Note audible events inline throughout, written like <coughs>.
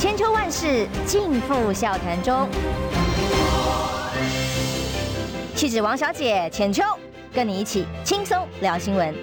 千秋万世尽付笑谈中。气质王小姐浅秋，跟你一起轻松聊新闻。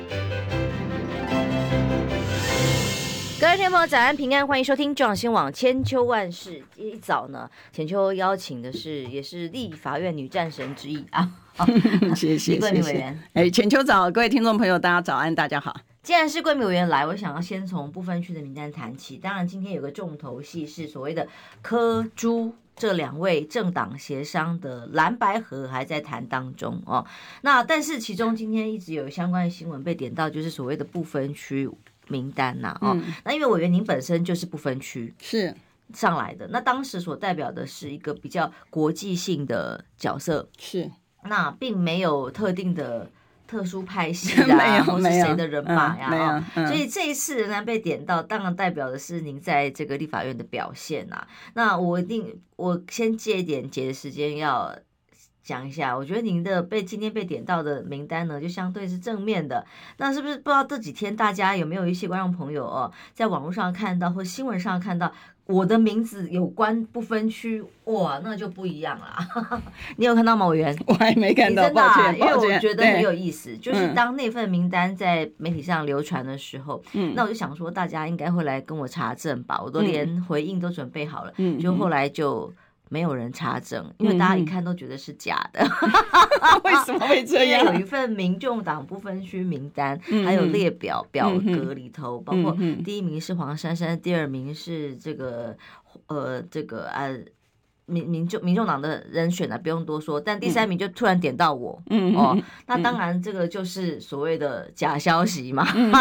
各位听众朋友，早安平安，欢迎收听中央新闻网千秋万世。一早呢，浅秋邀请的是，也是立法院女战神之一啊。<laughs> 谢谢 <laughs> 谢谢。哎，浅秋早，各位听众朋友，大家早安，大家好。既然是贵民委员来，我想要先从不分区的名单谈起。当然，今天有个重头戏是所谓的柯朱这两位政党协商的蓝白河还在谈当中哦。那但是其中今天一直有相关的新闻被点到，就是所谓的不分区。名单呐，哦，那因为委员您本身就是不分区是上来的，那当时所代表的是一个比较国际性的角色，是那并没有特定的特殊派系啊，<laughs> 或是谁的人马呀，所以这一次仍然被点到，当然代表的是您在这个立法院的表现呐。那我一定我先借一点节的时间要。讲一下，我觉得您的被今天被点到的名单呢，就相对是正面的。那是不是不知道这几天大家有没有一些观众朋友哦，在网络上看到或新闻上看到我的名字有关不分区，哇，那就不一样啦。<laughs> 你有看到吗，委员？我还没看到，真的啊，因为我觉得很有意思，就是当那份名单在媒体上流传的时候，嗯，那我就想说大家应该会来跟我查证吧，我都连回应都准备好了，嗯，就后来就。没有人查证，因为大家一看都觉得是假的。嗯、为什么会这 <laughs> 样？有一份民众党不分区名单，嗯、还有列表表格里头，嗯、包括第一名是黄珊珊，第二名是这个呃这个呃民民众民众党的人选呢，不用多说。但第三名就突然点到我，嗯、哦，那当然这个就是所谓的假消息嘛。<laughs> 嗯、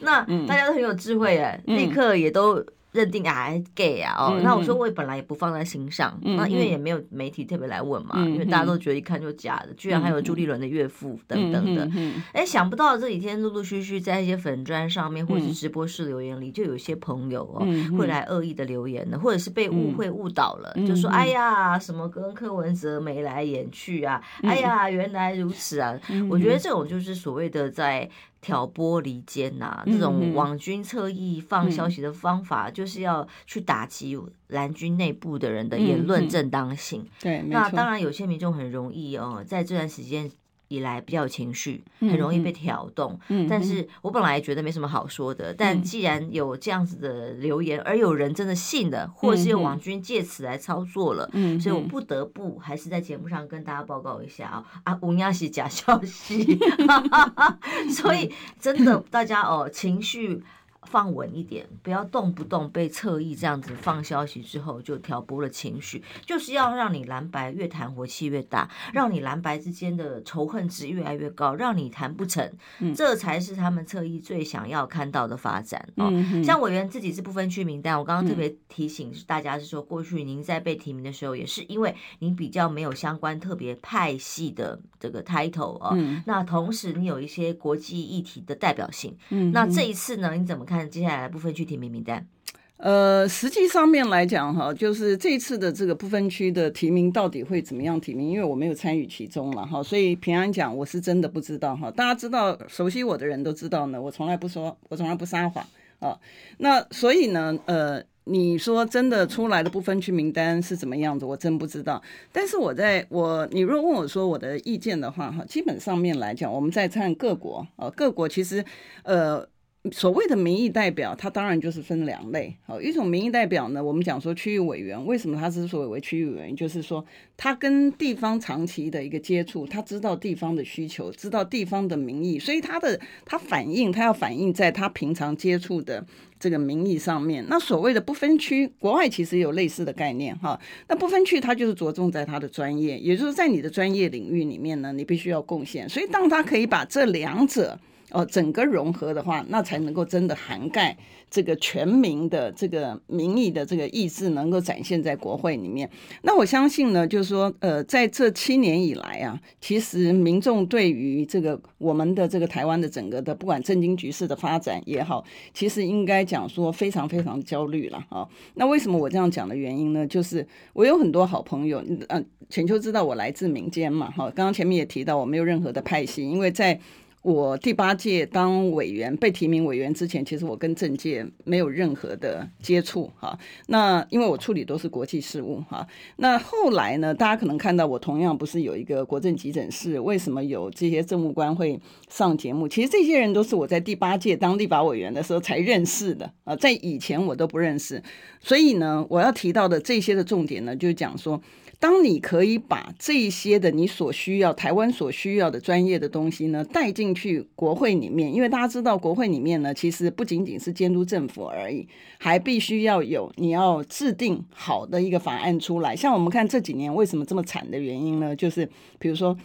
那大家都很有智慧哎，嗯、立刻也都。认定啊，gay 啊，哦，那我说我也本来也不放在心上，那因为也没有媒体特别来问嘛，因为大家都觉得一看就假的，居然还有朱立伦的岳父等等的，哎，想不到这几天陆陆续续在一些粉砖上面或者是直播室留言里，就有些朋友哦会来恶意的留言的，或者是被误会误导了，就说哎呀什么跟柯文哲眉来眼去啊，哎呀原来如此啊，我觉得这种就是所谓的在。挑拨离间呐，这种网军侧翼放消息的方法，就是要去打击蓝军内部的人的言论正当性。对，那当然有些民众很容易哦，在这段时间。以来比较有情绪，很容易被挑动。嗯，但是我本来觉得没什么好说的，嗯、但既然有这样子的留言，而有人真的信了，或者是有网军借此来操作了，嗯，所以我不得不还是在节目上跟大家报告一下啊啊，乌鸦是假消息 <laughs> <laughs> 所以真的大家哦情绪。放稳一点，不要动不动被侧翼这样子放消息之后就挑拨了情绪，就是要让你蓝白越谈火气越大，让你蓝白之间的仇恨值越来越高，让你谈不成，嗯、这才是他们侧翼最想要看到的发展哦。像委员自己是不分区名单，我刚刚特别提醒大家是说，过去您在被提名的时候，也是因为您比较没有相关特别派系的这个 title 哦。嗯、那同时你有一些国际议题的代表性，那这一次呢，你怎么看？接下来部分区提名名单，呃，实际上面来讲哈，就是这次的这个不分区的提名到底会怎么样提名？因为我没有参与其中了哈，所以平安讲我是真的不知道哈。大家知道，熟悉我的人都知道呢，我从来不说，我从来不撒谎啊。那所以呢，呃，你说真的出来的不分区名单是怎么样子，我真不知道。但是我在我，你若问我说我的意见的话哈，基本上面来讲，我们在看各国啊，各国其实呃。所谓的民意代表，它当然就是分两类。好，一种民意代表呢，我们讲说区域委员，为什么他之所以为区域委员，就是说他跟地方长期的一个接触，他知道地方的需求，知道地方的民意，所以他的他反映，他要反映在他平常接触的这个民意上面。那所谓的不分区，国外其实有类似的概念哈。那不分区，他就是着重在他的专业，也就是在你的专业领域里面呢，你必须要贡献。所以当他可以把这两者。哦，整个融合的话，那才能够真的涵盖这个全民的这个民意的这个意志，能够展现在国会里面。那我相信呢，就是说，呃，在这七年以来啊，其实民众对于这个我们的这个台湾的整个的不管政经局势的发展也好，其实应该讲说非常非常焦虑了啊。那为什么我这样讲的原因呢？就是我有很多好朋友，嗯、呃，浅秋知道我来自民间嘛，哈，刚刚前面也提到我没有任何的派系，因为在我第八届当委员被提名委员之前，其实我跟政界没有任何的接触哈。那因为我处理都是国际事务哈。那后来呢，大家可能看到我同样不是有一个国政急诊室，为什么有这些政务官会上节目？其实这些人都是我在第八届当立法委员的时候才认识的啊，在以前我都不认识。所以呢，我要提到的这些的重点呢，就是讲说。当你可以把这些的你所需要、台湾所需要的专业的东西呢带进去国会里面，因为大家知道国会里面呢，其实不仅仅是监督政府而已，还必须要有你要制定好的一个法案出来。像我们看这几年为什么这么惨的原因呢？就是比如说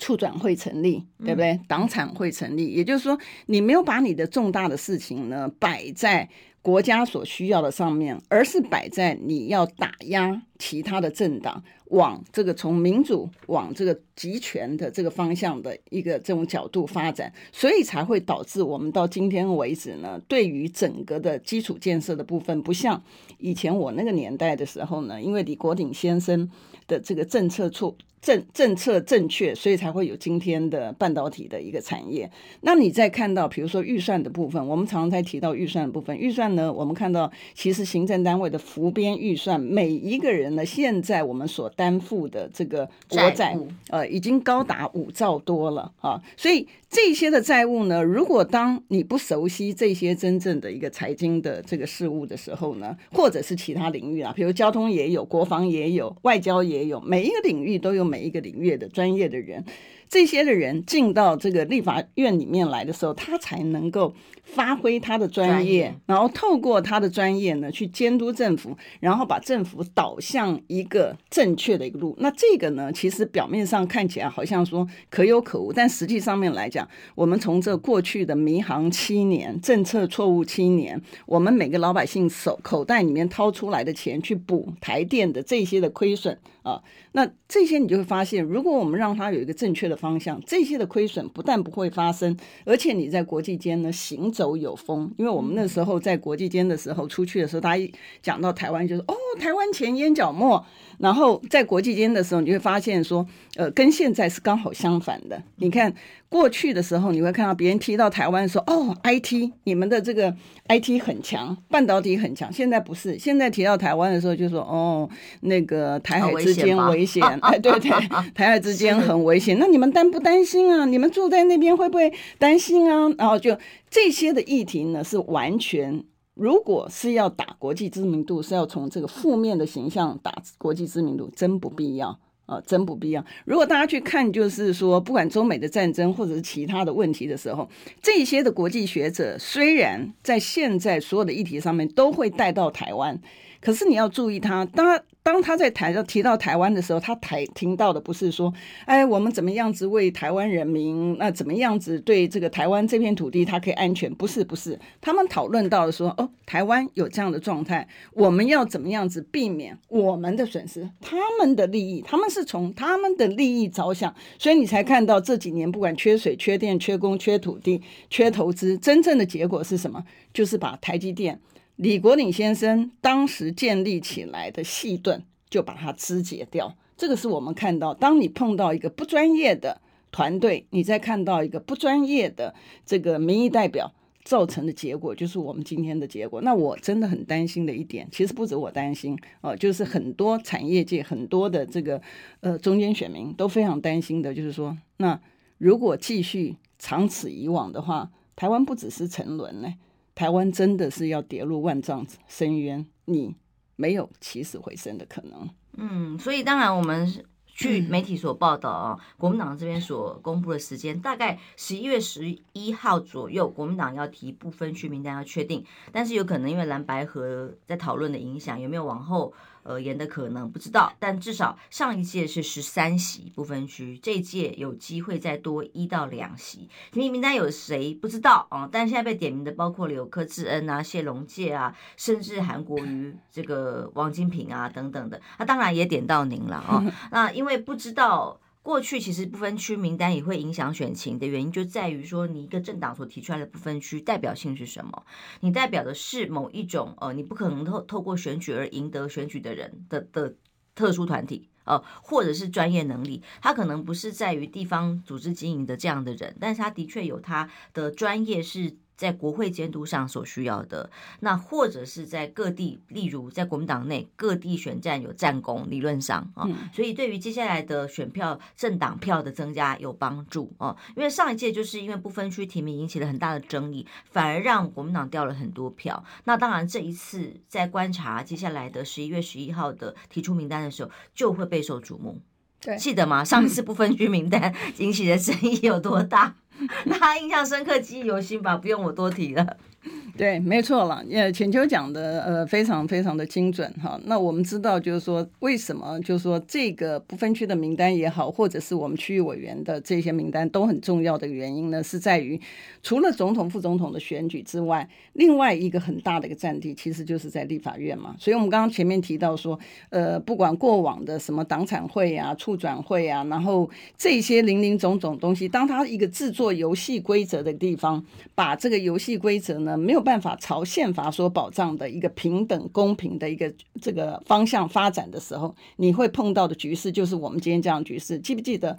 促转会成立，对不对？党产会成立，也就是说你没有把你的重大的事情呢摆在。国家所需要的上面，而是摆在你要打压其他的政党，往这个从民主往这个集权的这个方向的一个这种角度发展，所以才会导致我们到今天为止呢，对于整个的基础建设的部分，不像以前我那个年代的时候呢，因为李国鼎先生的这个政策错。政政策正确，所以才会有今天的半导体的一个产业。那你再看到，比如说预算的部分，我们常常在提到预算的部分。预算呢，我们看到其实行政单位的浮编预算，每一个人呢，现在我们所担负的这个国债，务呃，已经高达五兆多了啊。所以这些的债务呢，如果当你不熟悉这些真正的一个财经的这个事务的时候呢，或者是其他领域啊，比如交通也有，国防也有，外交也有，每一个领域都有。每一个领域的专业的人，这些的人进到这个立法院里面来的时候，他才能够发挥他的专业，然后透过他的专业呢，去监督政府，然后把政府导向一个正确的一个路。那这个呢，其实表面上看起来好像说可有可无，但实际上面来讲，我们从这过去的迷航七年、政策错误七年，我们每个老百姓手口袋里面掏出来的钱去补台电的这些的亏损啊。那这些你就会发现，如果我们让它有一个正确的方向，这些的亏损不但不会发生，而且你在国际间呢行走有风。因为我们那时候在国际间的时候出去的时候，大家一讲到台湾就是哦，台湾前眼角膜。然后在国际间的时候，你会发现说，呃，跟现在是刚好相反的。你看过去的时候，你会看到别人提到台湾说，哦，IT，你们的这个 IT 很强，半导体很强。现在不是，现在提到台湾的时候，就说，哦，那个台海之间危险，<laughs> 哎，对对，台海之间很危险。那你们担不担心啊？你们住在那边会不会担心啊？然后就这些的议题呢，是完全。如果是要打国际知名度，是要从这个负面的形象打国际知名度，真不必要啊，真不必要。如果大家去看，就是说，不管中美的战争或者是其他的问题的时候，这些的国际学者虽然在现在所有的议题上面都会带到台湾，可是你要注意他，当。当他在台上提到台湾的时候，他台听到的不是说，哎，我们怎么样子为台湾人民，那怎么样子对这个台湾这片土地，它可以安全？不是，不是，他们讨论到的说，哦，台湾有这样的状态，我们要怎么样子避免我们的损失，他们的利益，他们是从他们的利益着想，所以你才看到这几年不管缺水、缺电、缺工、缺土地、缺投资，真正的结果是什么？就是把台积电。李国鼎先生当时建立起来的细盾，就把它肢解掉。这个是我们看到，当你碰到一个不专业的团队，你再看到一个不专业的这个民意代表造成的结果，就是我们今天的结果。那我真的很担心的一点，其实不止我担心哦，就是很多产业界、很多的这个呃中间选民都非常担心的，就是说，那如果继续长此以往的话，台湾不只是沉沦呢。台湾真的是要跌入万丈深渊，你没有起死回生的可能。嗯，所以当然我们据媒体所报道啊，国民党这边所公布的时间，大概十一月十一号左右，国民党要提部分区名单要确定，但是有可能因为蓝白河在讨论的影响，有没有往后？呃，延的可能不知道，但至少上一届是十三席不分区，这一届有机会再多一到两席。提名名单有谁不知道啊？但现在被点名的包括了有柯志恩啊、谢龙介啊，甚至韩国瑜、这个王金平啊等等的。那、啊、当然也点到您了啊。<laughs> 那因为不知道。过去其实不分区名单也会影响选情的原因，就在于说你一个政党所提出来的不分区代表性是什么？你代表的是某一种呃，你不可能透透过选举而赢得选举的人的的特殊团体。呃，或者是专业能力，他可能不是在于地方组织经营的这样的人，但是他的确有他的专业是。在国会监督上所需要的，那或者是在各地，例如在国民党内各地选战有战功，理论上啊，所以对于接下来的选票政党票的增加有帮助哦。因为上一届就是因为不分区提名引起了很大的争议，反而让国民党掉了很多票。那当然这一次在观察接下来的十一月十一号的提出名单的时候，就会备受瞩目。对，记得吗？上一次不分区名单引起的争议有多大？<laughs> 那印象深刻，记忆犹新吧，不用我多提了。<laughs> 对，没错了。呃，浅秋讲的呃非常非常的精准哈。那我们知道，就是说为什么，就是说这个不分区的名单也好，或者是我们区域委员的这些名单都很重要的原因呢，是在于除了总统、副总统的选举之外，另外一个很大的一个战地，其实就是在立法院嘛。所以我们刚刚前面提到说，呃，不管过往的什么党产会啊、促转会啊，然后这些林林总总东西，当它一个制作游戏规则的地方，把这个游戏规则呢没有办法朝宪法所保障的一个平等公平的一个这个方向发展的时候，你会碰到的局势就是我们今天这样局势。记不记得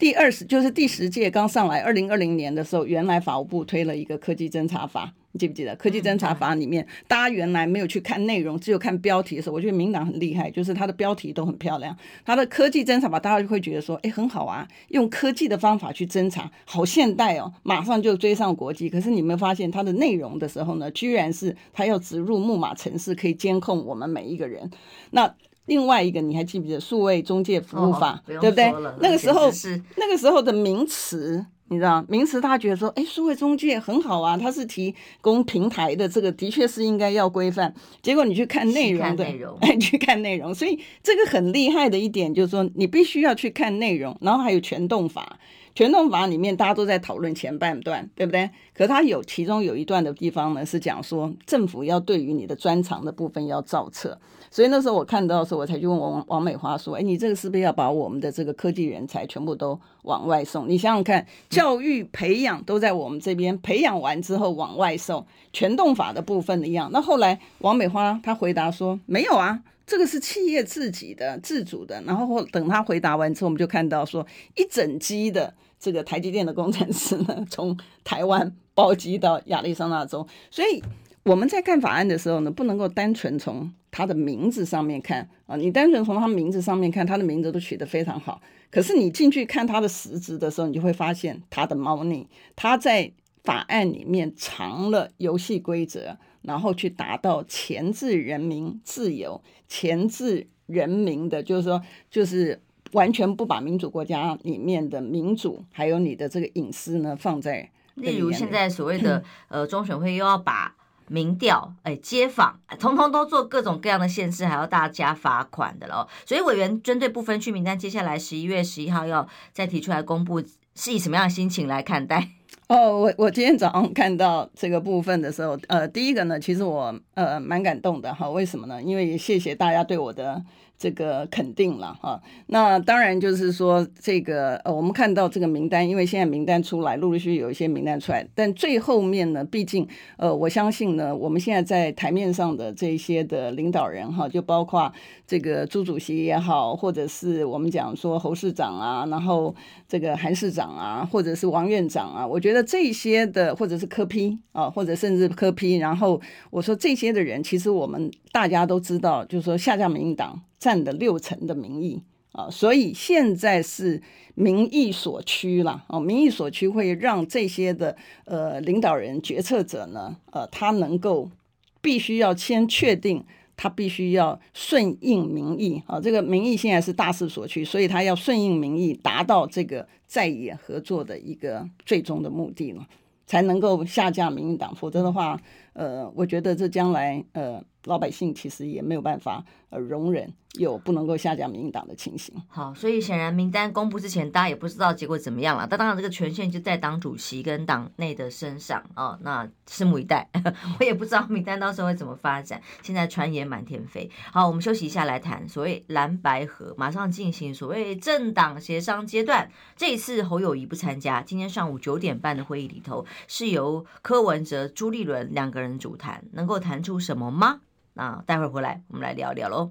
第二十就是第十届刚上来，二零二零年的时候，原来法务部推了一个科技侦查法。你记不记得科技侦查法里面，大家原来没有去看内容，只有看标题的时候，我觉得民党很厉害，就是它的标题都很漂亮。它的科技侦查法，大家就会觉得说，哎，很好啊，用科技的方法去侦查，好现代哦，马上就追上国际。可是你没有发现它的内容的时候呢，居然是它要植入木马城市，可以监控我们每一个人。那另外一个，你还记不记得数位中介服务法，哦、对不对？那个时候是那个时候的名词。你知道名词，他觉得说，哎，数位中介很好啊，他是提供平台的，这个的确是应该要规范。结果你去看内容的，哎，<laughs> 去看内容，所以这个很厉害的一点就是说，你必须要去看内容，然后还有权动法，权动法里面大家都在讨论前半段，对不对？可它有其中有一段的地方呢，是讲说政府要对于你的专长的部分要造册。所以那时候我看到的时候，我才去问王王美花说：“哎，你这个是不是要把我们的这个科技人才全部都往外送？你想想看，教育培养都在我们这边，培养完之后往外送，全动法的部分一样。那后来王美花她回答说：没有啊，这个是企业自己的自主的。然后等她回答完之后，我们就看到说一整机的这个台积电的工程师呢，从台湾包机到亚利桑那州，所以。”我们在看法案的时候呢，不能够单纯从他的名字上面看啊，你单纯从他名字上面看，他的名字都取得非常好。可是你进去看他的实质的时候，你就会发现他的猫腻。他在法案里面藏了游戏规则，然后去达到钳制人民自由、钳制人民的，就是说，就是完全不把民主国家里面的民主还有你的这个隐私呢放在。例如现在所谓的 <clears throat> 呃中选会又要把。民调，哎，街访，通通都做各种各样的限制，还要大家罚款的喽。所以委员针对不分区名单，接下来十一月十一号要再提出来公布，是以什么样的心情来看待？哦，我我今天早上看到这个部分的时候，呃，第一个呢，其实我呃蛮感动的哈。为什么呢？因为也谢谢大家对我的。这个肯定了哈，那当然就是说这个呃，我们看到这个名单，因为现在名单出来，陆陆续续有一些名单出来，但最后面呢，毕竟呃，我相信呢，我们现在在台面上的这些的领导人哈，就包括这个朱主席也好，或者是我们讲说侯市长啊，然后这个韩市长啊，或者是王院长啊，我觉得这些的，或者是柯批啊，或者甚至柯批然后我说这些的人，其实我们大家都知道，就是说下架民进党。占的六成的民意啊，所以现在是民意所趋了啊，民意所趋会让这些的呃领导人、决策者呢，呃，他能够必须要先确定，他必须要顺应民意啊，这个民意现在是大势所趋，所以他要顺应民意，达到这个在野合作的一个最终的目的了，才能够下架民进党，否则的话，呃，我觉得这将来呃。老百姓其实也没有办法呃容忍有不能够下架民进党的情形。好，所以显然名单公布之前，大家也不知道结果怎么样了。但当然，这个权限就在党主席跟党内的身上啊、那拭目以待，<laughs> 我也不知道名单到时候会怎么发展。现在传言满天飞。好，我们休息一下来谈所谓蓝白合，马上进行所谓政党协商阶段。这一次侯友宜不参加，今天上午九点半的会议里头是由柯文哲、朱立伦两个人主谈，能够谈出什么吗？那，待会儿回来，我们来聊聊喽。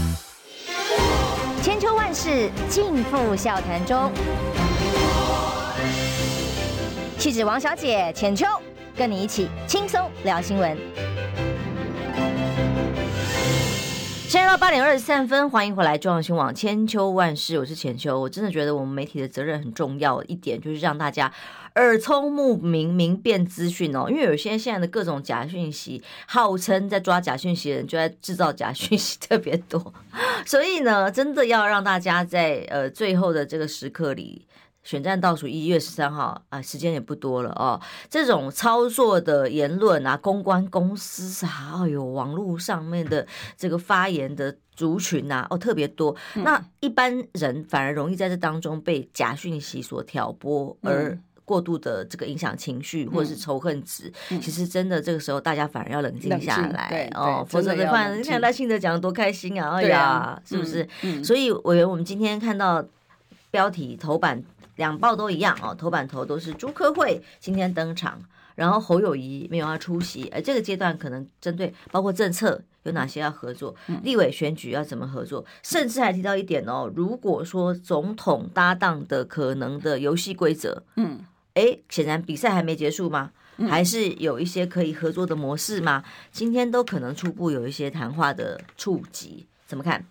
千秋万世尽付笑谈中。气质王小姐浅秋，跟你一起轻松聊新闻。现在到八点二十三分，欢迎回来，中央新闻网千秋万世，我是浅秋。我真的觉得我们媒体的责任很重要一点，就是让大家耳聪目明，明辨资讯哦。因为有些现在的各种假讯息，号称在抓假讯息的人，就在制造假讯息特别多。<laughs> 所以呢，真的要让大家在呃最后的这个时刻里。选战倒数一月十三号啊，时间也不多了哦。这种操作的言论啊，公关公司啊，哎呦，网络上面的这个发言的族群呐、啊，哦，特别多。那一般人反而容易在这当中被假讯息所挑拨，而过度的这个影响情绪或者是仇恨值。其实真的这个时候，大大家反而要冷静下来哦，否则的话，你看赖幸德讲的多开心啊，哎呀，是不是？所以委员，我们今天看到标题头版。两报都一样哦，头版头都是朱科会今天登场，然后侯友谊没有要出席，而这个阶段可能针对包括政策有哪些要合作，立委选举要怎么合作，甚至还提到一点哦，如果说总统搭档的可能的游戏规则，嗯，哎，显然比赛还没结束吗？还是有一些可以合作的模式吗？今天都可能初步有一些谈话的触及，怎么看？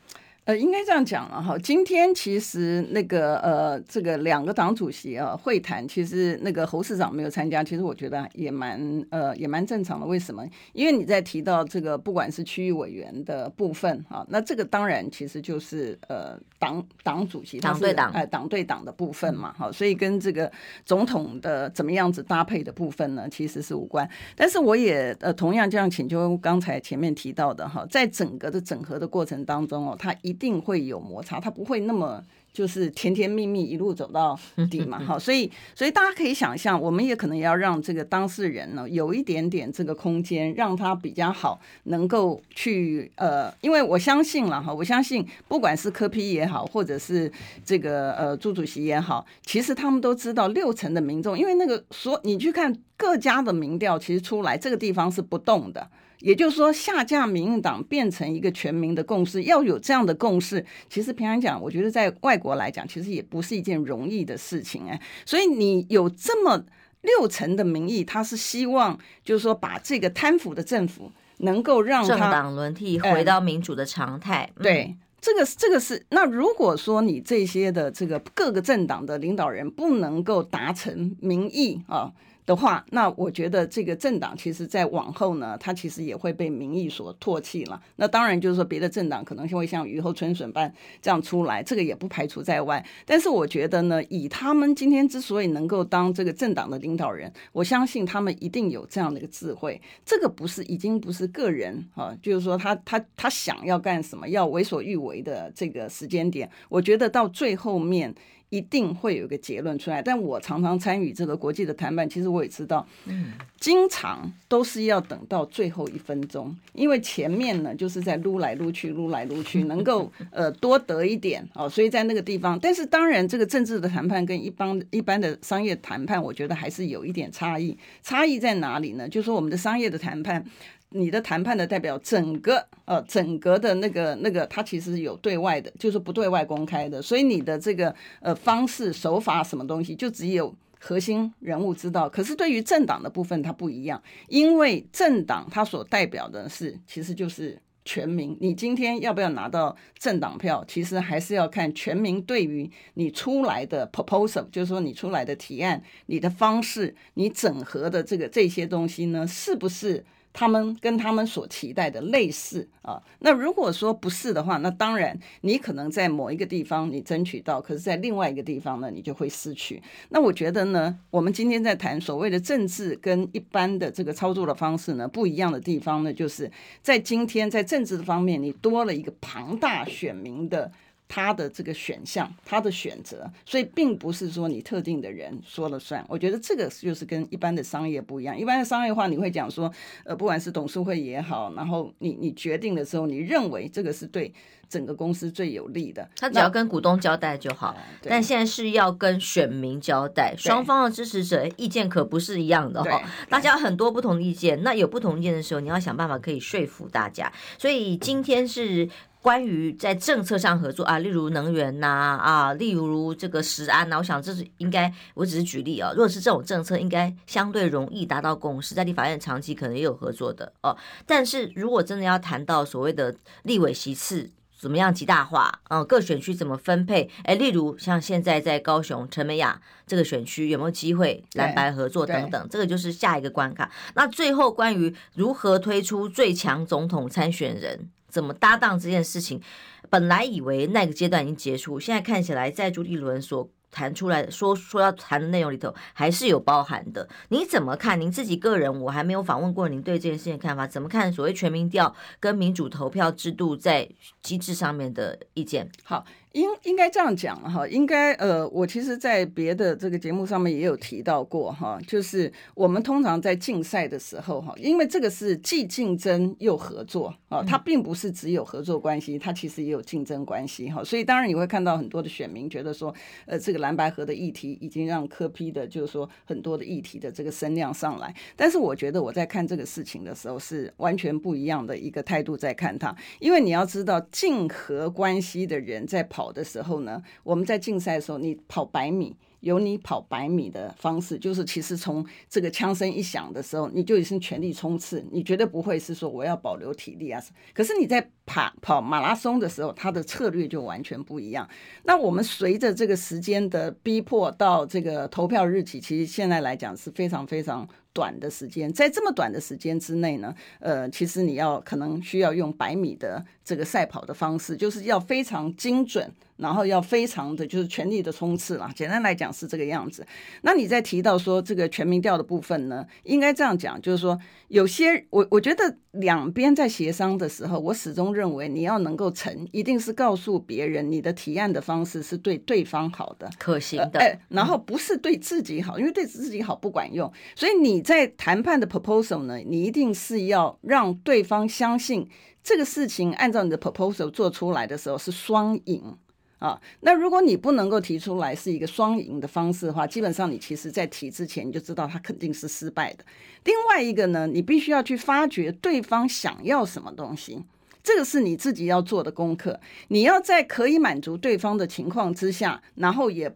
呃，应该这样讲了哈。今天其实那个呃，这个两个党主席啊会谈，其实那个侯市长没有参加，其实我觉得也蛮呃也蛮正常的。为什么？因为你在提到这个不管是区域委员的部分啊，那这个当然其实就是呃党党主席党对党哎党对党的部分嘛，哈，所以跟这个总统的怎么样子搭配的部分呢，其实是无关。但是我也呃同样这样请求刚才前面提到的哈，在整个的整合的过程当中哦，他一一定会有摩擦，他不会那么就是甜甜蜜蜜一路走到底嘛，<laughs> 好，所以所以大家可以想象，我们也可能要让这个当事人呢有一点点这个空间，让他比较好能够去呃，因为我相信了哈，我相信不管是柯 P 也好，或者是这个呃朱主席也好，其实他们都知道六成的民众，因为那个所你去看各家的民调，其实出来这个地方是不动的。也就是说，下架民进党变成一个全民的共识，要有这样的共识，其实平常讲，我觉得在外国来讲，其实也不是一件容易的事情哎。所以你有这么六成的民意，他是希望就是说，把这个贪腐的政府能够让他政党轮替回到民主的常态。嗯、对，这个这个是那如果说你这些的这个各个政党的领导人不能够达成民意啊。的话，那我觉得这个政党其实，在往后呢，它其实也会被民意所唾弃了。那当然就是说，别的政党可能会像雨后春笋般这样出来，这个也不排除在外。但是我觉得呢，以他们今天之所以能够当这个政党的领导人，我相信他们一定有这样的一个智慧。这个不是已经不是个人啊，就是说他他他想要干什么，要为所欲为的这个时间点，我觉得到最后面。一定会有一个结论出来，但我常常参与这个国际的谈判，其实我也知道，嗯，经常都是要等到最后一分钟，因为前面呢就是在撸来撸去，撸来撸去，能够呃多得一点哦，所以在那个地方，但是当然这个政治的谈判跟一般一般的商业谈判，我觉得还是有一点差异，差异在哪里呢？就是说我们的商业的谈判。你的谈判的代表整个呃整个的那个那个，它其实有对外的，就是不对外公开的，所以你的这个呃方式手法什么东西，就只有核心人物知道。可是对于政党的部分，它不一样，因为政党它所代表的是其实就是全民。你今天要不要拿到政党票，其实还是要看全民对于你出来的 proposal，就是说你出来的提案、你的方式、你整合的这个这些东西呢，是不是？他们跟他们所期待的类似啊，那如果说不是的话，那当然你可能在某一个地方你争取到，可是在另外一个地方呢，你就会失去。那我觉得呢，我们今天在谈所谓的政治跟一般的这个操作的方式呢，不一样的地方呢，就是在今天在政治的方面，你多了一个庞大选民的他的这个选项，他的选择，所以并不是说你特定的人说了算。我觉得这个就是跟一般的商业不一样。一般的商业化，你会讲说，呃，不管是董事会也好，然后你你决定的时候，你认为这个是对整个公司最有利的，他只要跟股东交代就好。但现在是要跟选民交代，双方的支持者意见可不是一样的哈。大家很多不同的意见，那有不同意见的时候，你要想办法可以说服大家。所以今天是。关于在政策上合作啊，例如能源呐啊，例如这个食安呐，我想这是应该，我只是举例啊。如果是这种政策，应该相对容易达到共识，在立法院长期可能也有合作的哦。但是如果真的要谈到所谓的立委席次怎么样极大化，嗯，各选区怎么分配？哎，例如像现在在高雄陈美雅这个选区有没有机会蓝白合作等等，这个就是下一个关卡。那最后关于如何推出最强总统参选人？怎么搭档这件事情？本来以为那个阶段已经结束，现在看起来在朱立伦所谈出来说说要谈的内容里头，还是有包含的。你怎么看？您自己个人，我还没有访问过您对这件事情的看法，怎么看所谓全民调跟民主投票制度在机制上面的意见？好。应应该这样讲哈，应该呃，我其实，在别的这个节目上面也有提到过哈，就是我们通常在竞赛的时候哈，因为这个是既竞争又合作啊，它并不是只有合作关系，它其实也有竞争关系哈，所以当然你会看到很多的选民觉得说，呃，这个蓝白合的议题已经让科批的，就是说很多的议题的这个声量上来，但是我觉得我在看这个事情的时候是完全不一样的一个态度在看它，因为你要知道竞合关系的人在跑。跑的时候呢，我们在竞赛的时候，你跑百米，有你跑百米的方式，就是其实从这个枪声一响的时候，你就已经全力冲刺，你绝对不会是说我要保留体力啊。可是你在跑跑马拉松的时候，它的策略就完全不一样。那我们随着这个时间的逼迫到这个投票日期，其实现在来讲是非常非常。短的时间，在这么短的时间之内呢，呃，其实你要可能需要用百米的这个赛跑的方式，就是要非常精准，然后要非常的就是全力的冲刺啦。简单来讲是这个样子。那你在提到说这个全民调的部分呢，应该这样讲，就是说有些我我觉得两边在协商的时候，我始终认为你要能够成，一定是告诉别人你的提案的方式是对对方好的、可行的，呃、然后不是对自己好，因为对自己好不管用，所以你。你在谈判的 proposal 呢，你一定是要让对方相信这个事情按照你的 proposal 做出来的时候是双赢啊。那如果你不能够提出来是一个双赢的方式的话，基本上你其实在提之前你就知道他肯定是失败的。另外一个呢，你必须要去发掘对方想要什么东西，这个是你自己要做的功课。你要在可以满足对方的情况之下，然后也。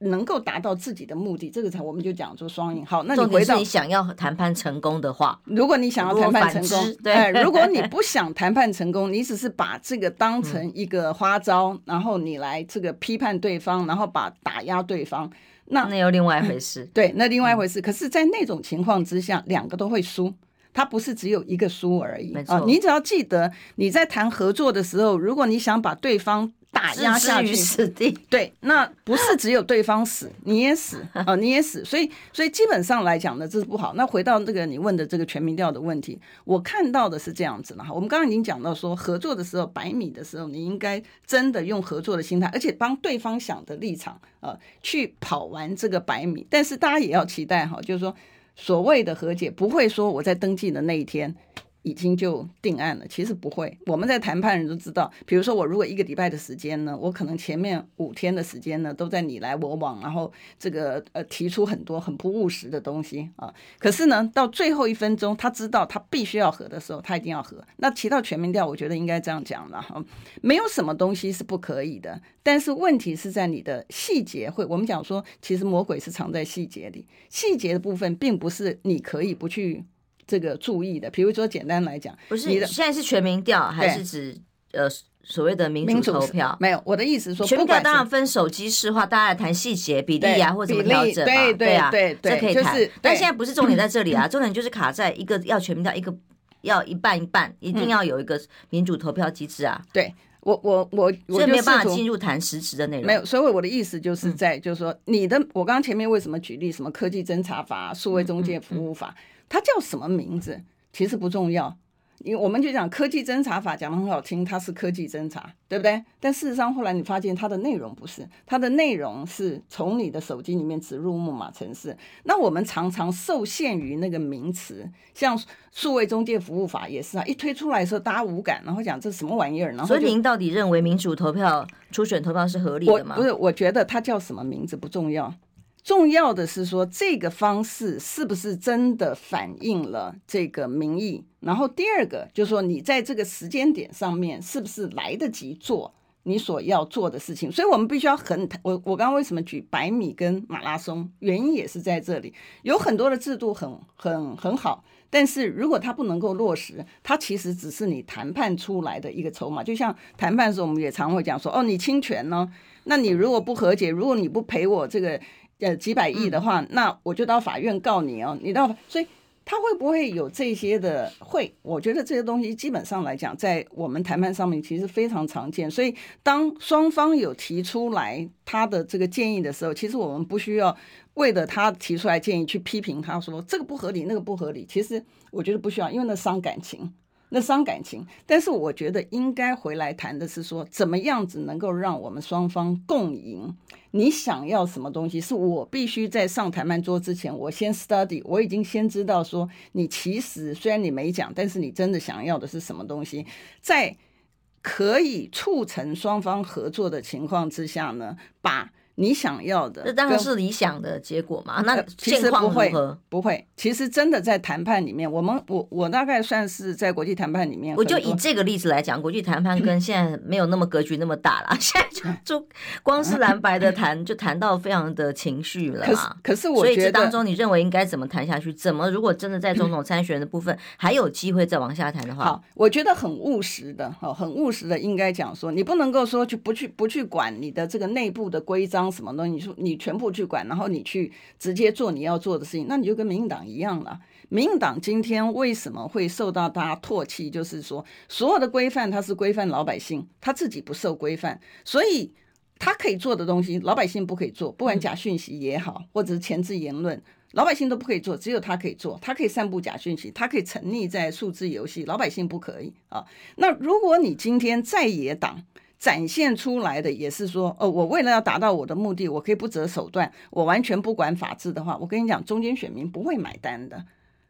能够达到自己的目的，这个才我们就讲做双赢。好，那你回到你想要谈判成功的话，如果你想要谈判成功，对，哎，如果你 <laughs> 不想谈判成功，你只是把这个当成一个花招，嗯，然后你来这个批判对方，然后把打压对方，那那又另外一回事。对，那另外一回事。嗯，可是，在那种情况之下，两个都会输，它不是只有一个输而已。啊，你只要记得你在谈合作的时候，如果你想把对方打压下去，死地 <laughs> 对，那不是只有对方死，你也死 <laughs> 啊，你也死。所以，所以基本上来讲呢，这是不好。那回到这个你问的这个全民调的问题，我看到的是这样子了哈。我们刚刚已经讲到说，合作的时候，百米的时候，你应该真的用合作的心态，而且帮对方想的立场啊，去跑完这个百米。但是大家也要期待哈，就是说所谓的和解，不会说我在登记的那一天。已经就定案了，其实不会。我们在谈判人都知道，比如说我如果一个礼拜的时间呢，我可能前面五天的时间呢都在你来我往，然后这个呃提出很多很不务实的东西啊。可是呢，到最后一分钟，他知道他必须要和的时候，他一定要和。那提到全民调，我觉得应该这样讲了哈，没有什么东西是不可以的，但是问题是在你的细节会。我们讲说，其实魔鬼是藏在细节里，细节的部分并不是你可以不去。这个注意的，比如说简单来讲，不是你的现在是全民调还是指呃所谓的民主投票？没有，我的意思是说，全民调当然分手机式化，大家来谈细节比例啊，或者怎么调整嘛，对对啊，对对，这可以谈。但现在不是重点在这里啊，<laughs> 重点就是卡在一个要全民调，一个要一半一半，一定要有一个民主投票机制啊。对我我我我就没有办法进入谈实质的内容。没有，所以我的意思就是在就是说，你的我刚刚前面为什么举例什么科技侦查法、数位中介服务法，它叫什么名字？其实不重要，因为我们就讲科技侦查法讲的很好听，它是科技侦查，对不对？但事实上后来你发现它的内容不是，它的内容是从你的手机里面植入木马程式。那我们常常受限于那个名词，像数位中介服务法也是啊，一推出来的时候大家无感，然后讲这什么玩意儿，然后所以您到底认为民主投票、初选投票是合理的吗？不是，我觉得它叫什么名字不重要。重要的是说，这个方式是不是真的反映了这个民意？然后第二个就是说，你在这个时间点上面是不是来得及做你所要做的事情？所以我们必须要很我我刚刚为什么举百米跟马拉松，原因也是在这里，有很多的制度很很很好，但是如果它不能够落实，它其实只是你谈判出来的一个筹码。就像谈判的时候，我们也常会讲说，哦，你侵权呢？那你如果不和解，如果你不赔我这个。呃，几百亿的话，那我就到法院告你哦。你到，所以他会不会有这些的？会，我觉得这些东西基本上来讲，在我们谈判上面其实非常常见。所以当双方有提出来他的这个建议的时候，其实我们不需要为了他提出来建议去批评他说这个不合理，那个不合理。其实我觉得不需要，因为那伤感情。那伤感情，但是我觉得应该回来谈的是说，怎么样子能够让我们双方共赢？你想要什么东西？是我必须在上谈判桌之前，我先 study，我已经先知道说，你其实虽然你没讲，但是你真的想要的是什么东西？在可以促成双方合作的情况之下呢，把。你想要的，这当然是理想的结果嘛。那其实不会，不会。其实真的在谈判里面，我们我我大概算是在国际谈判里面。我就以这个例子来讲，国际谈判跟现在没有那么格局那么大了。<laughs> 现在就就光是蓝白的谈，就谈到非常的情绪了嘛。可是我觉得，所以这当中你认为应该怎么谈下去？怎么如果真的在总统参选的部分还有机会再往下谈的话？好，我觉得很务实的，好，很务实的，应该讲说，你不能够说去不去不去管你的这个内部的规章什么东西，你说你。你全部去管，然后你去直接做你要做的事情，那你就跟民进党一样了。民进党今天为什么会受到大家唾弃？就是说，所有的规范它是规范老百姓，他自己不受规范，所以他可以做的东西，老百姓不可以做。不管假讯息也好，或者是前置言论，老百姓都不可以做，只有他可以做。他可以散布假讯息，他可以沉溺在数字游戏，老百姓不可以啊。那如果你今天在野党，展现出来的也是说，哦，我为了要达到我的目的，我可以不择手段，我完全不管法治的话，我跟你讲，中间选民不会买单的，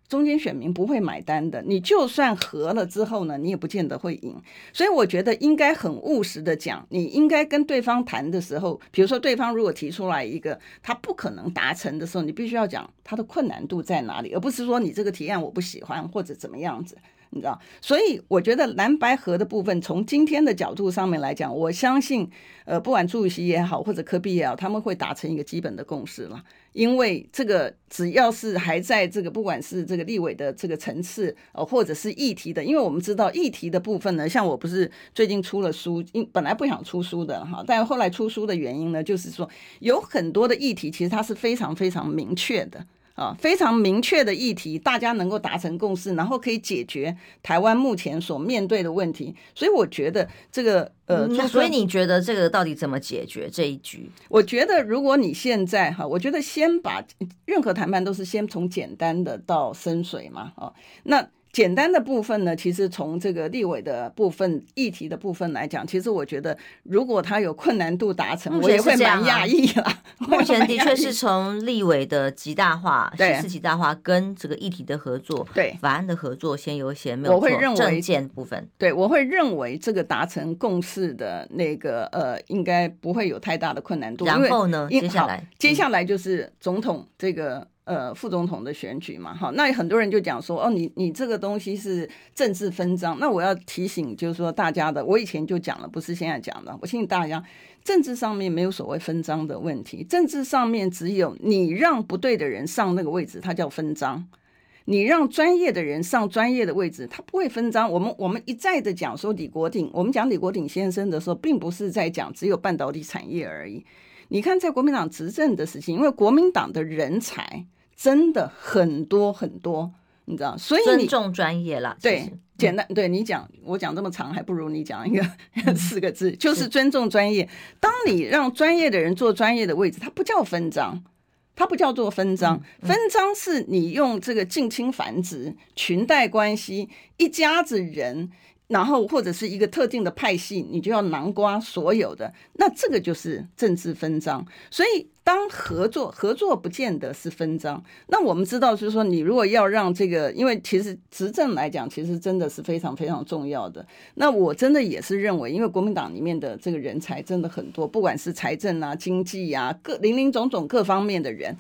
中间选民不会买单的。你就算和了之后呢，你也不见得会赢。所以我觉得应该很务实的讲，你应该跟对方谈的时候，比如说对方如果提出来一个他不可能达成的时候，你必须要讲他的困难度在哪里，而不是说你这个提案我不喜欢或者怎么样子。你知道，所以我觉得蓝白合的部分，从今天的角度上面来讲，我相信，呃，不管朱主席也好，或者柯 P 也好，他们会达成一个基本的共识了。因为这个只要是还在这个不管是这个立委的这个层次，呃，或者是议题的，因为我们知道议题的部分呢，像我不是最近出了书，因本来不想出书的哈，但后来出书的原因呢，就是说有很多的议题其实它是非常非常明确的。啊，非常明确的议题，大家能够达成共识，然后可以解决台湾目前所面对的问题。所以我觉得这个呃，那所以你觉得这个到底怎么解决这一局？我觉得如果你现在哈，我觉得先把任何谈判都是先从简单的到深水嘛，啊，那。简单的部分呢，其实从这个立委的部分、议题的部分来讲，其实我觉得，如果他有困难度达成，我也会蛮讶异了。目前的确是从立委的极大化、席次极大化跟这个议题的合作、对法案的合作先优先，没有。我会认为政见部分，对我会认为这个达成共识的那个呃，应该不会有太大的困难度。然后呢，接下来接下来就是总统这个。呃，副总统的选举嘛，好，那很多人就讲说，哦，你你这个东西是政治分赃。那我要提醒，就是说大家的，我以前就讲了，不是现在讲的。我提醒大家，政治上面没有所谓分赃的问题，政治上面只有你让不对的人上那个位置，它叫分赃；你让专业的人上专业的位置，他不会分赃。我们我们一再的讲说李国鼎，我们讲李国鼎先生的时候，并不是在讲只有半导体产业而已。你看，在国民党执政的时期，因为国民党的人才。真的很多很多，你知道，所以你尊重专业啦。对，简单对你讲，我讲这么长，还不如你讲一个 <laughs> 四个字，就是尊重专业。当你让专业的人做专业的位置，它不叫分赃，它不叫做分赃。分赃是你用这个近亲繁殖、裙带关系，一家子人。然后或者是一个特定的派系，你就要囊括所有的，那这个就是政治分赃。所以当合作，合作不见得是分赃。那我们知道，就是说，你如果要让这个，因为其实执政来讲，其实真的是非常非常重要的。那我真的也是认为，因为国民党里面的这个人才真的很多，不管是财政啊、经济啊，各林林总总各方面的人。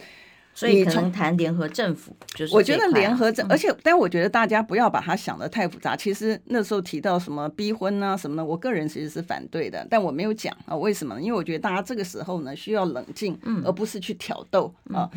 所以可能谈联合政府，就是我觉得联合政，而且但我觉得大家不要把它想得太复杂。其实那时候提到什么逼婚啊什么的，我个人其实是反对的，但我没有讲啊，为什么？因为我觉得大家这个时候呢需要冷静，而不是去挑逗啊。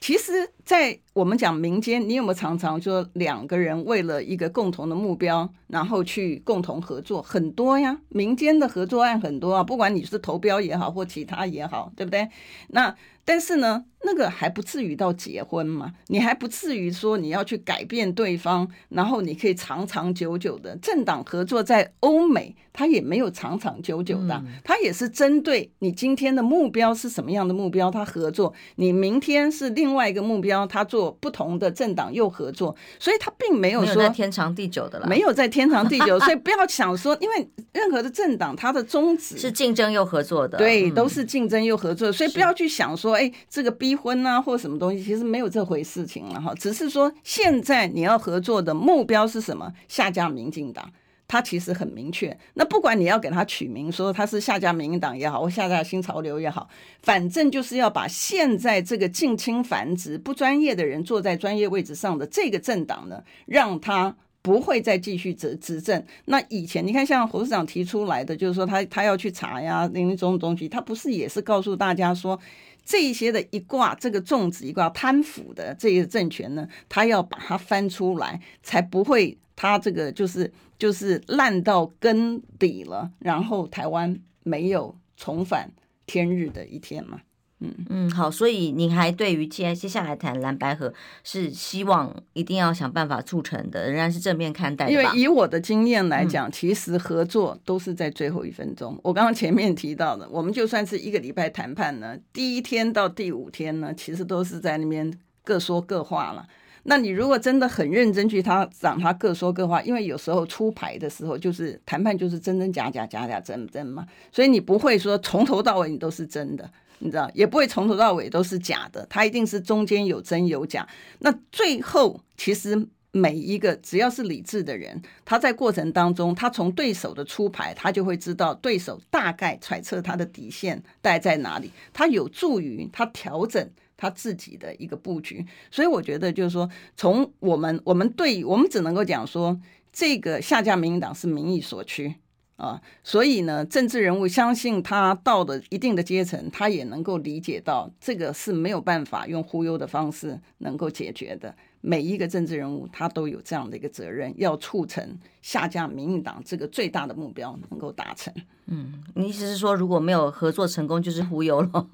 其实，在我们讲民间，你有没有常常说两个人为了一个共同的目标，然后去共同合作？很多呀，民间的合作案很多啊，不管你是投标也好，或其他也好，对不对？那但是呢，那个还不至于到结婚嘛，你还不至于说你要去改变对方，然后你可以长长久久的政党合作，在欧美它也没有长长久久的，它也是针对你今天的目标是什么样的目标，它合作，你明天是另外一个目标，它做不同的政党又合作，所以它并没有说在天长地久的了，没有在天长地久，<laughs> 所以不要想说，因为任何的政党它的宗旨是竞争又合作的，对，都是竞争又合作，所以不要去想说。哎，这个逼婚啊，或什么东西，其实没有这回事情了哈。只是说，现在你要合作的目标是什么？下架民进党，他其实很明确。那不管你要给他取名，说他是下架民进党也好，或下架新潮流也好，反正就是要把现在这个近亲繁殖、不专业的人坐在专业位置上的这个政党呢，让他不会再继续执执政。那以前你看，像侯市长提出来的，就是说他他要去查呀，林林总总东西，他不是也是告诉大家说，这一些的一卦这个粽子一卦贪腐的这个政权呢，他要把它翻出来，才不会他这个就是就是烂到根底了，然后台湾没有重返天日的一天嘛。嗯嗯，好，所以你还对于接接下来谈蓝白合是希望一定要想办法促成的，仍然是正面看待的。因为以我的经验来讲，其实合作都是在最后一分钟。嗯、我刚刚前面提到的，我们就算是一个礼拜谈判呢，第一天到第五天呢，其实都是在那边各说各话了。那你如果真的很认真去他讲他各说各话，因为有时候出牌的时候就是谈判就是真真假假假假真真嘛，所以你不会说从头到尾你都是真的。你知道，也不会从头到尾都是假的，它一定是中间有真有假。那最后，其实每一个只要是理智的人，他在过程当中，他从对手的出牌，他就会知道对手大概揣测他的底线带在哪里，他有助于他调整他自己的一个布局。所以我觉得，就是说，从我们我们对我们只能够讲说，这个下架民进党是民意所趋。啊，所以呢，政治人物相信他到的一定的阶层，他也能够理解到这个是没有办法用忽悠的方式能够解决的。每一个政治人物，他都有这样的一个责任，要促成下架民进党这个最大的目标能够达成。嗯，你意思是说，如果没有合作成功，就是忽悠了？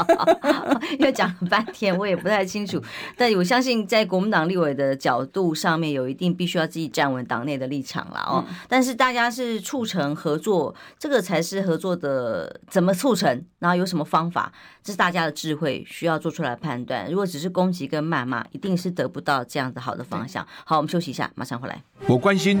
<laughs> 因为讲了半天，我也不太清楚。但我相信，在国民党立委的角度上面，有一定必须要自己站稳党内的立场了哦。嗯、但是大家是促成合作，这个才是合作的怎么促成，然后有什么方法，这是大家的智慧需要做出来判断。如果只是攻击跟谩骂，一定是得不到这样的好的方向。好，我们休息一下，马上回来。我关心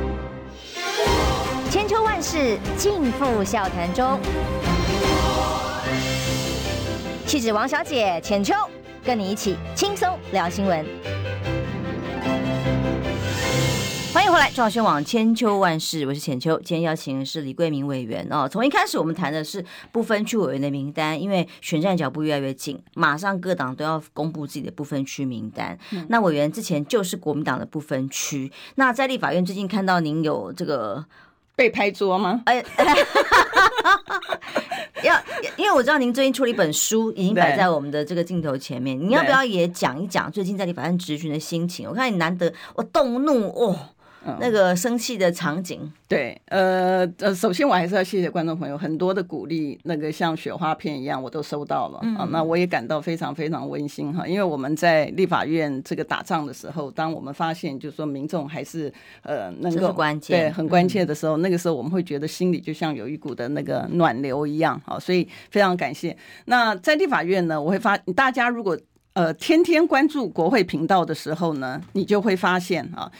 千秋万世尽付笑谈中。气质王小姐浅秋，跟你一起轻松聊新闻。欢迎回来，中广宣网千秋万事，我是浅秋。今天邀请的是李桂明委员哦。从一开始我们谈的是不分区委员的名单，因为选战脚步越来越近，马上各党都要公布自己的不分区名单。嗯、那委员之前就是国民党的不分区。那在立法院最近看到您有这个。被拍桌吗？哎，<laughs> 要因为我知道您最近出了一本书，已经摆在我们的这个镜头前面，你要不要也讲一讲最近在你法院质询的心情？我看你难得我动怒哦。那个生气的场景，嗯、对，呃呃，首先我还是要谢谢观众朋友很多的鼓励，那个像雪花片一样，我都收到了、嗯、啊，那我也感到非常非常温馨哈，因为我们在立法院这个打仗的时候，当我们发现就是说民众还是呃能够关键对很关切的时候、嗯，那个时候我们会觉得心里就像有一股的那个暖流一样啊，所以非常感谢。那在立法院呢，我会发大家如果呃天天关注国会频道的时候呢，你就会发现啊。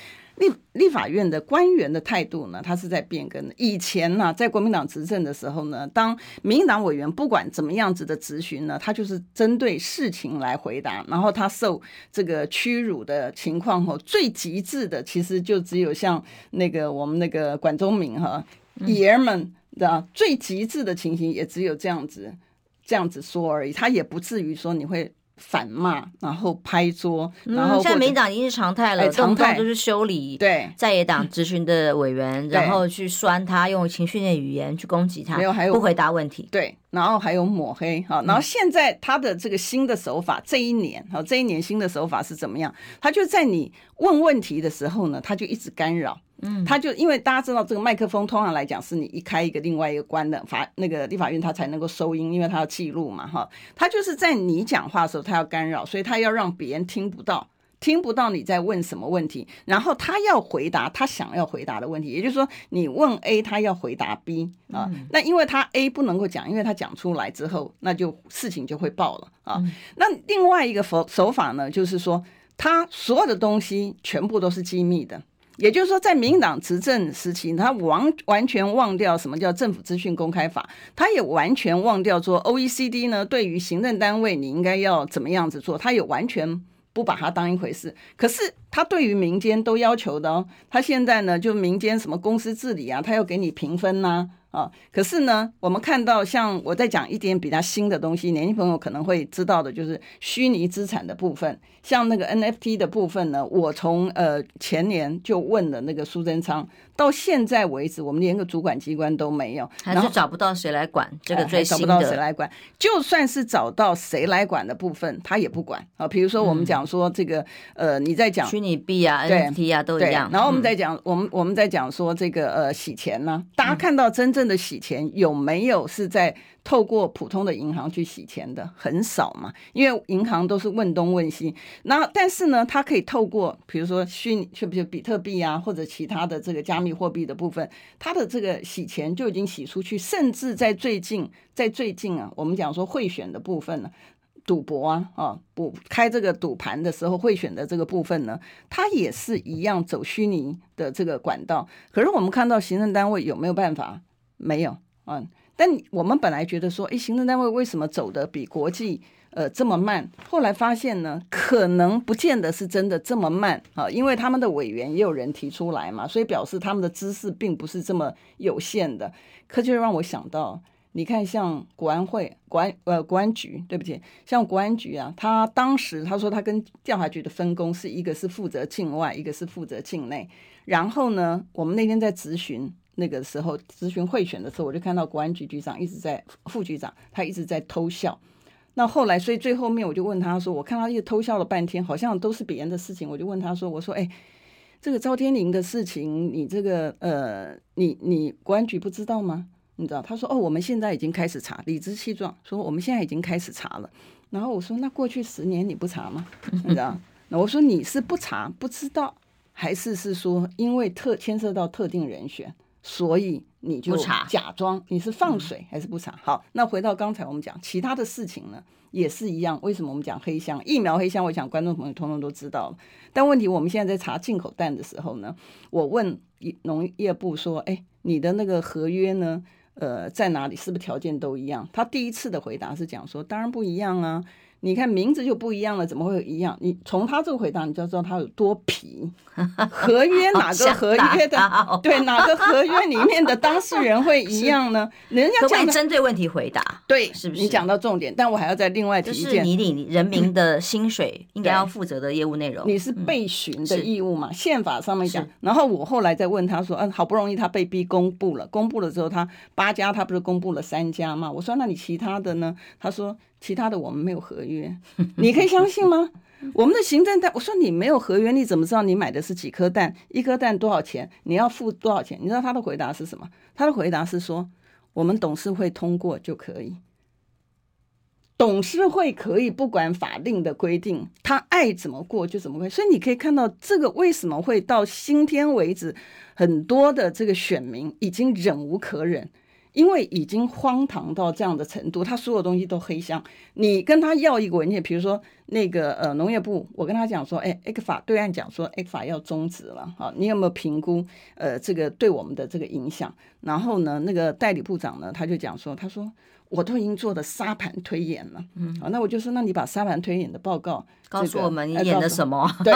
立立法院的官员的态度呢，他是在变更的。以前呢，在国民党执政的时候呢，当民进党委员不管怎么样子的质询呢，他就是针对事情来回答。然后他受这个屈辱的情况后，最极致的其实就只有像那个我们那个管中明哈爷们的最极致的情形，也只有这样子这样子说而已。他也不至于说你会。反骂，然后拍桌，然后、嗯、现在民进党已经是常态了，常态就是修理对在野党咨询的委员，然后去酸他，用情绪的语言去攻击他，没有还有不回答问题，对，然后还有抹黑，哈，然后现在他的这个新的手法，嗯、这一年，哈，这一年新的手法是怎么样？他就在你问问题的时候呢，他就一直干扰。嗯，他就因为大家知道这个麦克风通常来讲是你一开一个另外一个关的法那个立法院他才能够收音，因为他要记录嘛哈。他就是在你讲话的时候他要干扰，所以他要让别人听不到，听不到你在问什么问题，然后他要回答他想要回答的问题，也就是说你问 A 他要回答 B 啊。那因为他 A 不能够讲，因为他讲出来之后那就事情就会爆了啊。那另外一个手手法呢，就是说他所有的东西全部都是机密的。也就是说，在民党执政时期，他完完全忘掉什么叫政府资讯公开法，他也完全忘掉说 OECD 呢，对于行政单位你应该要怎么样子做，他也完全不把它当一回事。可是他对于民间都要求的哦，他现在呢，就民间什么公司治理啊，他要给你评分呐。啊可是呢，我们看到像我在讲一点比较新的东西，年轻朋友可能会知道的，就是虚拟资产的部分，像那个 NFT 的部分呢，我从呃前年就问了那个苏贞昌。到现在为止，我们连个主管机关都没有，还是找不到谁来管这个最新的。找不到谁来管，就算是找到谁来管的部分，他也不管啊。比如说，我们讲说这个，呃，你在讲虚拟币啊、NFT 啊都一样。然后我们在讲，我们我们在讲说这个呃洗钱呢，大家看到真正的洗钱有没有是在？透过普通的银行去洗钱的很少嘛，因为银行都是问东问西。那但是呢，它可以透过比如说虚拟，就比如比特币啊，或者其他的这个加密货币的部分，它的这个洗钱就已经洗出去。甚至在最近，在最近啊，我们讲说贿选的部分呢，赌博啊啊，不开这个赌盘的时候贿选的这个部分呢，它也是一样走虚拟的这个管道。可是我们看到行政单位有没有办法？没有啊。但我们本来觉得说，诶，行政单位为什么走得比国际呃这么慢？后来发现呢，可能不见得是真的这么慢啊，因为他们的委员也有人提出来嘛，所以表示他们的知识并不是这么有限的。可就让我想到，你看像国安会、国安呃国安局，对不起，像国安局啊，他当时他说他跟调查局的分工是一个是负责境外，一个是负责境内。然后呢，我们那天在咨询。那个时候咨询贿选的时候，我就看到国安局局长一直在副局长，他一直在偷笑。那后来，所以最后面我就问他说：“我看他一直偷笑了半天，好像都是别人的事情。”我就问他说：“我说，哎，这个赵天麟的事情，你这个呃，你你国安局不知道吗？你知道？”他说：“哦，我们现在已经开始查，理直气壮说我们现在已经开始查了。”然后我说：“那过去十年你不查吗？你知道？” <laughs> 那我说：“你是不查不知道，还是是说因为特牵涉到特定人选？”所以你就假装你是放水还是不查？好，那回到刚才我们讲其他的事情呢，也是一样。为什么我们讲黑箱疫苗黑箱？我想观众朋友通通都知道了。但问题我们现在在查进口蛋的时候呢，我问农业部说：“哎，你的那个合约呢？呃，在哪里？是不是条件都一样？”他第一次的回答是讲说：“当然不一样啊。”你看名字就不一样了，怎么会一样？你从他这个回答，你就知道他有多皮。<laughs> 合约哪个合约的？对，哪个合约里面的当事人会一 <laughs> 样呢？人家讲针对问题回答，对，是不是？你讲到重点，但我还要再另外提一件，就是你领人民的薪水应该要负责的业务内容。你是被询的义务嘛？宪法上面讲。然后我后来再问他说，嗯，好不容易他被逼公布了，公布了之后他八家他不是公布了三家嘛？我说那你其他的呢？他说。其他的我们没有合约，<laughs> 你可以相信吗？我们的行政单，我说你没有合约，你怎么知道你买的是几颗蛋？一颗蛋多少钱？你要付多少钱？你知道他的回答是什么？他的回答是说，我们董事会通过就可以，董事会可以不管法令的规定，他爱怎么过就怎么过。所以你可以看到，这个为什么会到今天为止，很多的这个选民已经忍无可忍。因为已经荒唐到这样的程度，他所有东西都黑箱。你跟他要一个文件，比如说那个呃农业部，我跟他讲说，哎，ECFA 对岸讲说 ECFA 要终止了，好，你有没有评估呃这个对我们的这个影响？然后呢，那个代理部长呢，他就讲说，他说我都已经做的沙盘推演了，嗯，好，那我就说，那你把沙盘推演的报告告诉我们，你演的什么？<laughs> 对，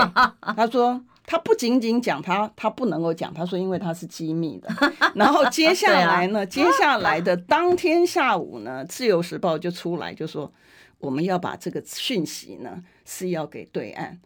他说。他不仅仅讲他，他不能够讲。他说，因为他是机密的。<laughs> 然后接下来呢，接下来的当天下午呢，<laughs>《自由时报》就出来就说，我们要把这个讯息呢是要给对岸。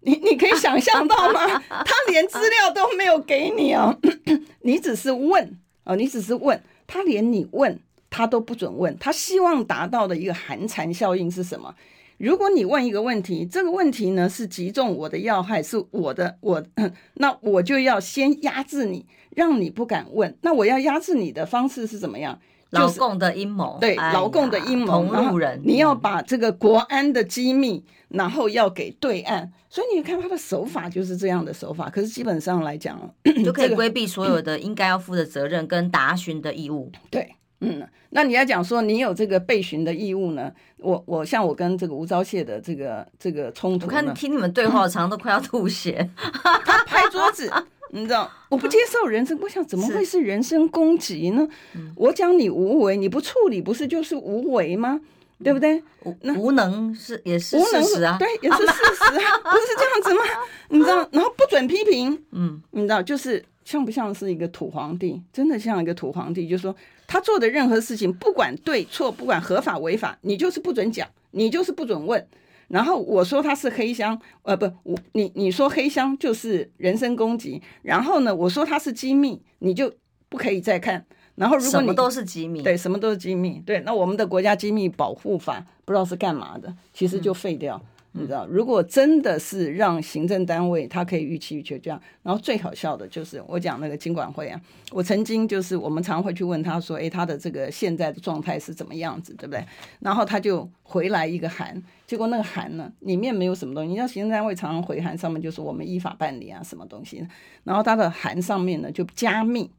你你可以想象到吗？<laughs> 他连资料都没有给你哦，<clears throat> 你只是问哦，你只是问他，连你问他都不准问。他希望达到的一个寒蝉效应是什么？如果你问一个问题，这个问题呢是击中我的要害，是我的我，<clears throat> 那我就要先压制你，让你不敢问。那我要压制你的方式是怎么样？就是、劳共的阴谋，对，哎、劳共的阴谋，同路人，你要把这个国安的机密，然后要给对岸。所以你看他的手法就是这样的手法。可是基本上来讲，就可以规避所有的应该要负的责任跟答询的义务。对。嗯，那你要讲说你有这个被询的义务呢？我我像我跟这个吴钊燮的这个这个冲突，我看听你们对话，常常都快要吐血。<laughs> 他拍桌子，你知道，我不接受人身，我想怎么会是人身攻击呢？我讲你无为，你不处理，不是就是无为吗？对不对？那无能是也是事实啊，对，也是事实啊，<laughs> 不是这样子吗？你知道，然后不准批评，嗯，你知道，就是像不像是一个土皇帝？真的像一个土皇帝，就是说。他做的任何事情，不管对错，不管合法违法，你就是不准讲，你就是不准问。然后我说他是黑箱，呃，不，我你你说黑箱就是人身攻击。然后呢，我说他是机密，你就不可以再看。然后如果你什么都是机密，对，什么都是机密，对，那我们的国家机密保护法不知道是干嘛的，其实就废掉。嗯你知道，如果真的是让行政单位他可以预期预求这样，然后最好笑的就是我讲那个经管会啊，我曾经就是我们常会去问他说，诶，他的这个现在的状态是怎么样子，对不对？然后他就回来一个函，结果那个函呢里面没有什么东西，你知道行政单位常常回函上面就是我们依法办理啊什么东西，然后他的函上面呢就加密，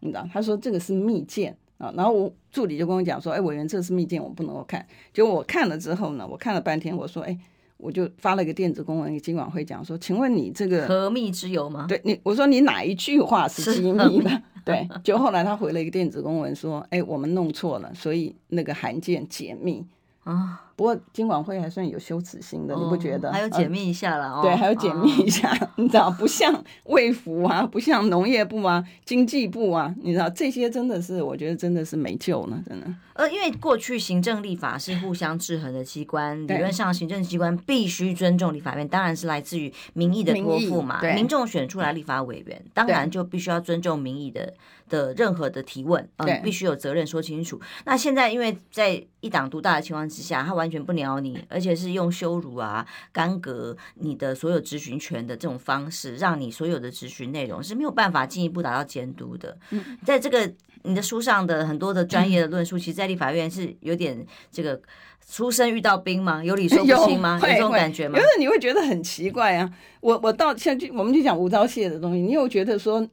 你知道，他说这个是密件啊，然后我助理就跟我讲说，诶，委员这是密件，我不能够看。结果我看了之后呢，我看了半天，我说，诶。我就发了一个电子公文给金管会讲说，请问你这个何密之有吗？对你，我说你哪一句话是机密的？<laughs> 对，就后来他回了一个电子公文说，哎，我们弄错了，所以那个函件解密啊。不过金管会还算有羞耻心的，哦、你不觉得？还有解密一下了，呃、对，还有解密一下，哦、<laughs> 你知道，不像卫福啊，不像农业部啊，经济部啊，你知道这些真的是，我觉得真的是没救了，真的。呃，因为过去行政立法是互相制衡的机关，理论上行政机关必须尊重立法院，当然是来自于民意的托付嘛，民众选出来立法委员，当然就必须要尊重民意的的任何的提问，嗯，必须有责任说清楚。那现在因为在一党独大的情况之下，他完全不鸟你，而且是用羞辱啊、干戈你的所有咨询权的这种方式，让你所有的咨询内容是没有办法进一步达到监督的。嗯，在这个你的书上的很多的专业的论述，其实，在立法院是有点这个出生遇到兵吗？有理说不清吗？有，<laughs> 有这种感觉吗？有的你会觉得很奇怪啊。我我到现在就我们就讲吴钊燮的东西，你有觉得说？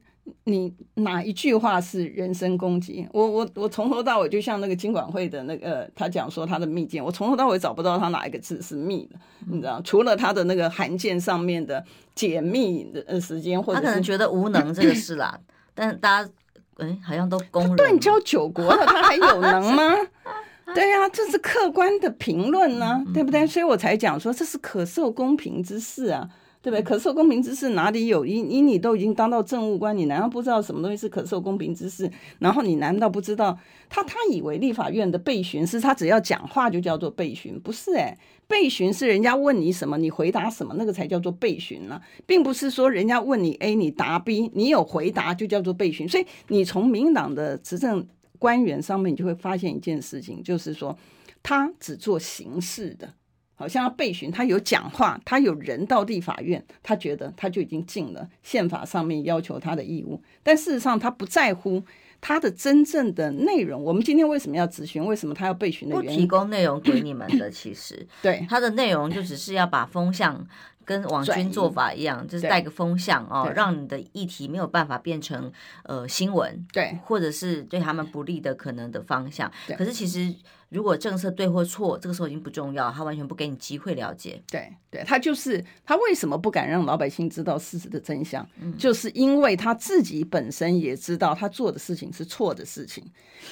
你哪一句话是人身攻击？我我我从头到尾就像那个金管会的那个，他讲说他的密件，我从头到尾找不到他哪一个字是密的，你知道？除了他的那个函件上面的解密的时间，或者他可能觉得无能这个事啦，<clears throat> 但大家哎好像都公认。断交九国了，他还有能吗？<laughs> 对呀、啊，这是客观的评论呢，对不对？所以我才讲说这是可受公平之事啊。对不对？可受公平之事哪里有？你你你都已经当到政务官，你难道不知道什么东西是可受公平之事？然后你难道不知道？他他以为立法院的备询是他只要讲话就叫做备询，不是诶，备询是人家问你什么，你回答什么，那个才叫做备询呢，并不是说人家问你 A，你答 B，你有回答就叫做备询。所以你从民党的执政官员上面，你就会发现一件事情，就是说他只做形式的。好像要备询，他有讲话，他有人到地法院，他觉得他就已经尽了宪法上面要求他的义务。但事实上，他不在乎他的真正的内容。我们今天为什么要质询？为什么他要备询的原因？不提供内容给你们的，其实 <laughs> 对他的内容就只是要把风向。跟网军做法一样，就是带个风向哦，让你的议题没有办法变成呃新闻，对，或者是对他们不利的可能的方向。可是其实如果政策对或错，这个时候已经不重要，他完全不给你机会了解。对，对他就是他为什么不敢让老百姓知道事实的真相？嗯，就是因为他自己本身也知道他做的事情是错的事情。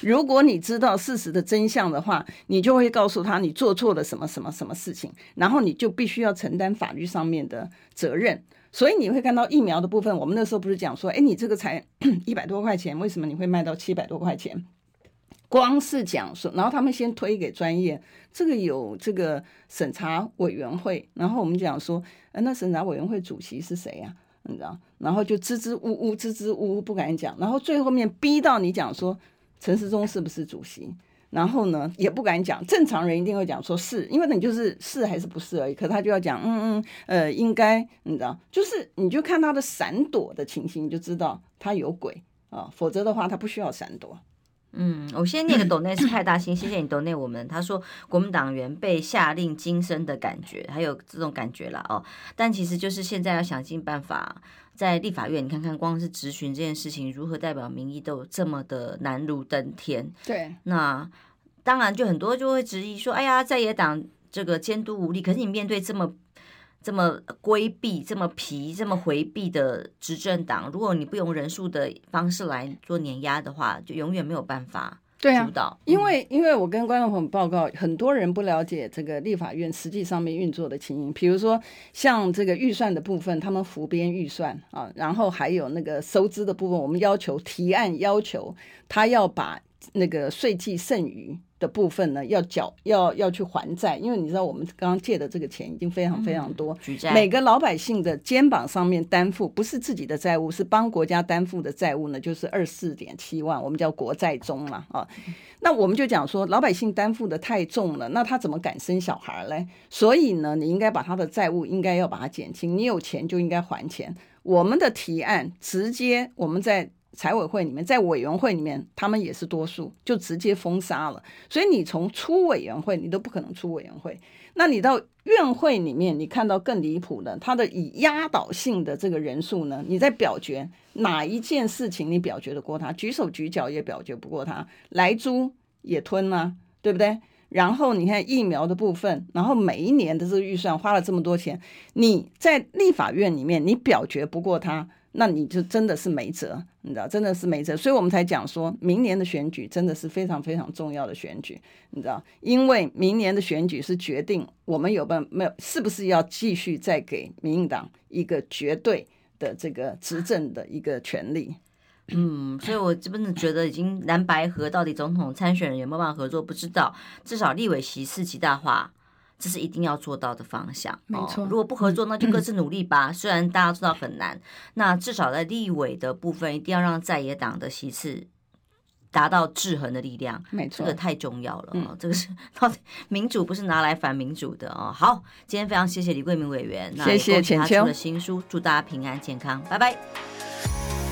如果你知道事实的真相的话，你就会告诉他你做错了什么什么什么事情，然后你就必须要承担法律上面的责任，所以你会看到疫苗的部分。我们那时候不是讲说，哎，你这个才 <coughs> 一百多块钱，为什么你会卖到七百多块钱？光是讲说，然后他们先推给专业，这个有这个审查委员会，然后我们讲说，呃，那审查委员会主席是谁呀？你知道？然后就支支吾吾，支支吾吾不敢讲，然后最后面逼到你讲说，陈时中是不是主席？然后呢，也不敢讲，正常人一定会讲说是，因为你就是是还是不是而已。可他就要讲，嗯嗯，呃，应该，你知道，就是你就看他的闪躲的情形，你就知道他有鬼啊，否则的话他不需要闪躲。嗯，我先念个斗内 <clears throat> 是派大星，谢谢你斗内我们。他说国民党员被下令噤声的感觉，还有这种感觉啦哦。但其实就是现在要想尽办法，在立法院，你看看光是质询这件事情，如何代表民意都有这么的难如登天。对，那当然就很多就会质疑说，哎呀，在野党这个监督无力，可是你面对这么。这么规避、这么皮、这么回避的执政党，如果你不用人数的方式来做碾压的话，就永远没有办法主导。对啊，因为因为我跟观众朋友报告，很多人不了解这个立法院实际上面运作的情形。比如说像这个预算的部分，他们浮编预算啊，然后还有那个收支的部分，我们要求提案要求他要把那个税计剩余。的部分呢，要缴要要去还债，因为你知道我们刚刚借的这个钱已经非常非常多，嗯、每个老百姓的肩膀上面担负不是自己的债务，是帮国家担负的债务呢，就是二四点七万，我们叫国债中嘛啊。那我们就讲说，老百姓担负的太重了，那他怎么敢生小孩嘞？所以呢，你应该把他的债务应该要把它减轻，你有钱就应该还钱。我们的提案直接我们在。财委会里面，在委员会里面，他们也是多数，就直接封杀了。所以你从出委员会，你都不可能出委员会。那你到院会里面，你看到更离谱的，他的以压倒性的这个人数呢，你在表决哪一件事情，你表决得过他？举手举脚也表决不过他，来猪也吞了，对不对？然后你看疫苗的部分，然后每一年的这个预算花了这么多钱，你在立法院里面，你表决不过他。那你就真的是没辙，你知道，真的是没辙，所以我们才讲说，明年的选举真的是非常非常重要的选举，你知道，因为明年的选举是决定我们有办没有，是不是要继续再给民进党一个绝对的这个执政的一个权利。嗯，所以我真的觉得已经蓝白和到底总统参选人有没有办法合作，不知道，至少立委席次极大化。这是一定要做到的方向，没错。哦，如果不合作，那就各自努力吧。虽然大家知道很难，那至少在立委的部分，一定要让在野党的席次达到制衡的力量。没错，这个太重要了。哦，这个是到底民主不是拿来反民主的哦。好，今天非常谢谢李桂明委员，谢谢浅秋。那他出了新书，祝大家平安健康，拜拜。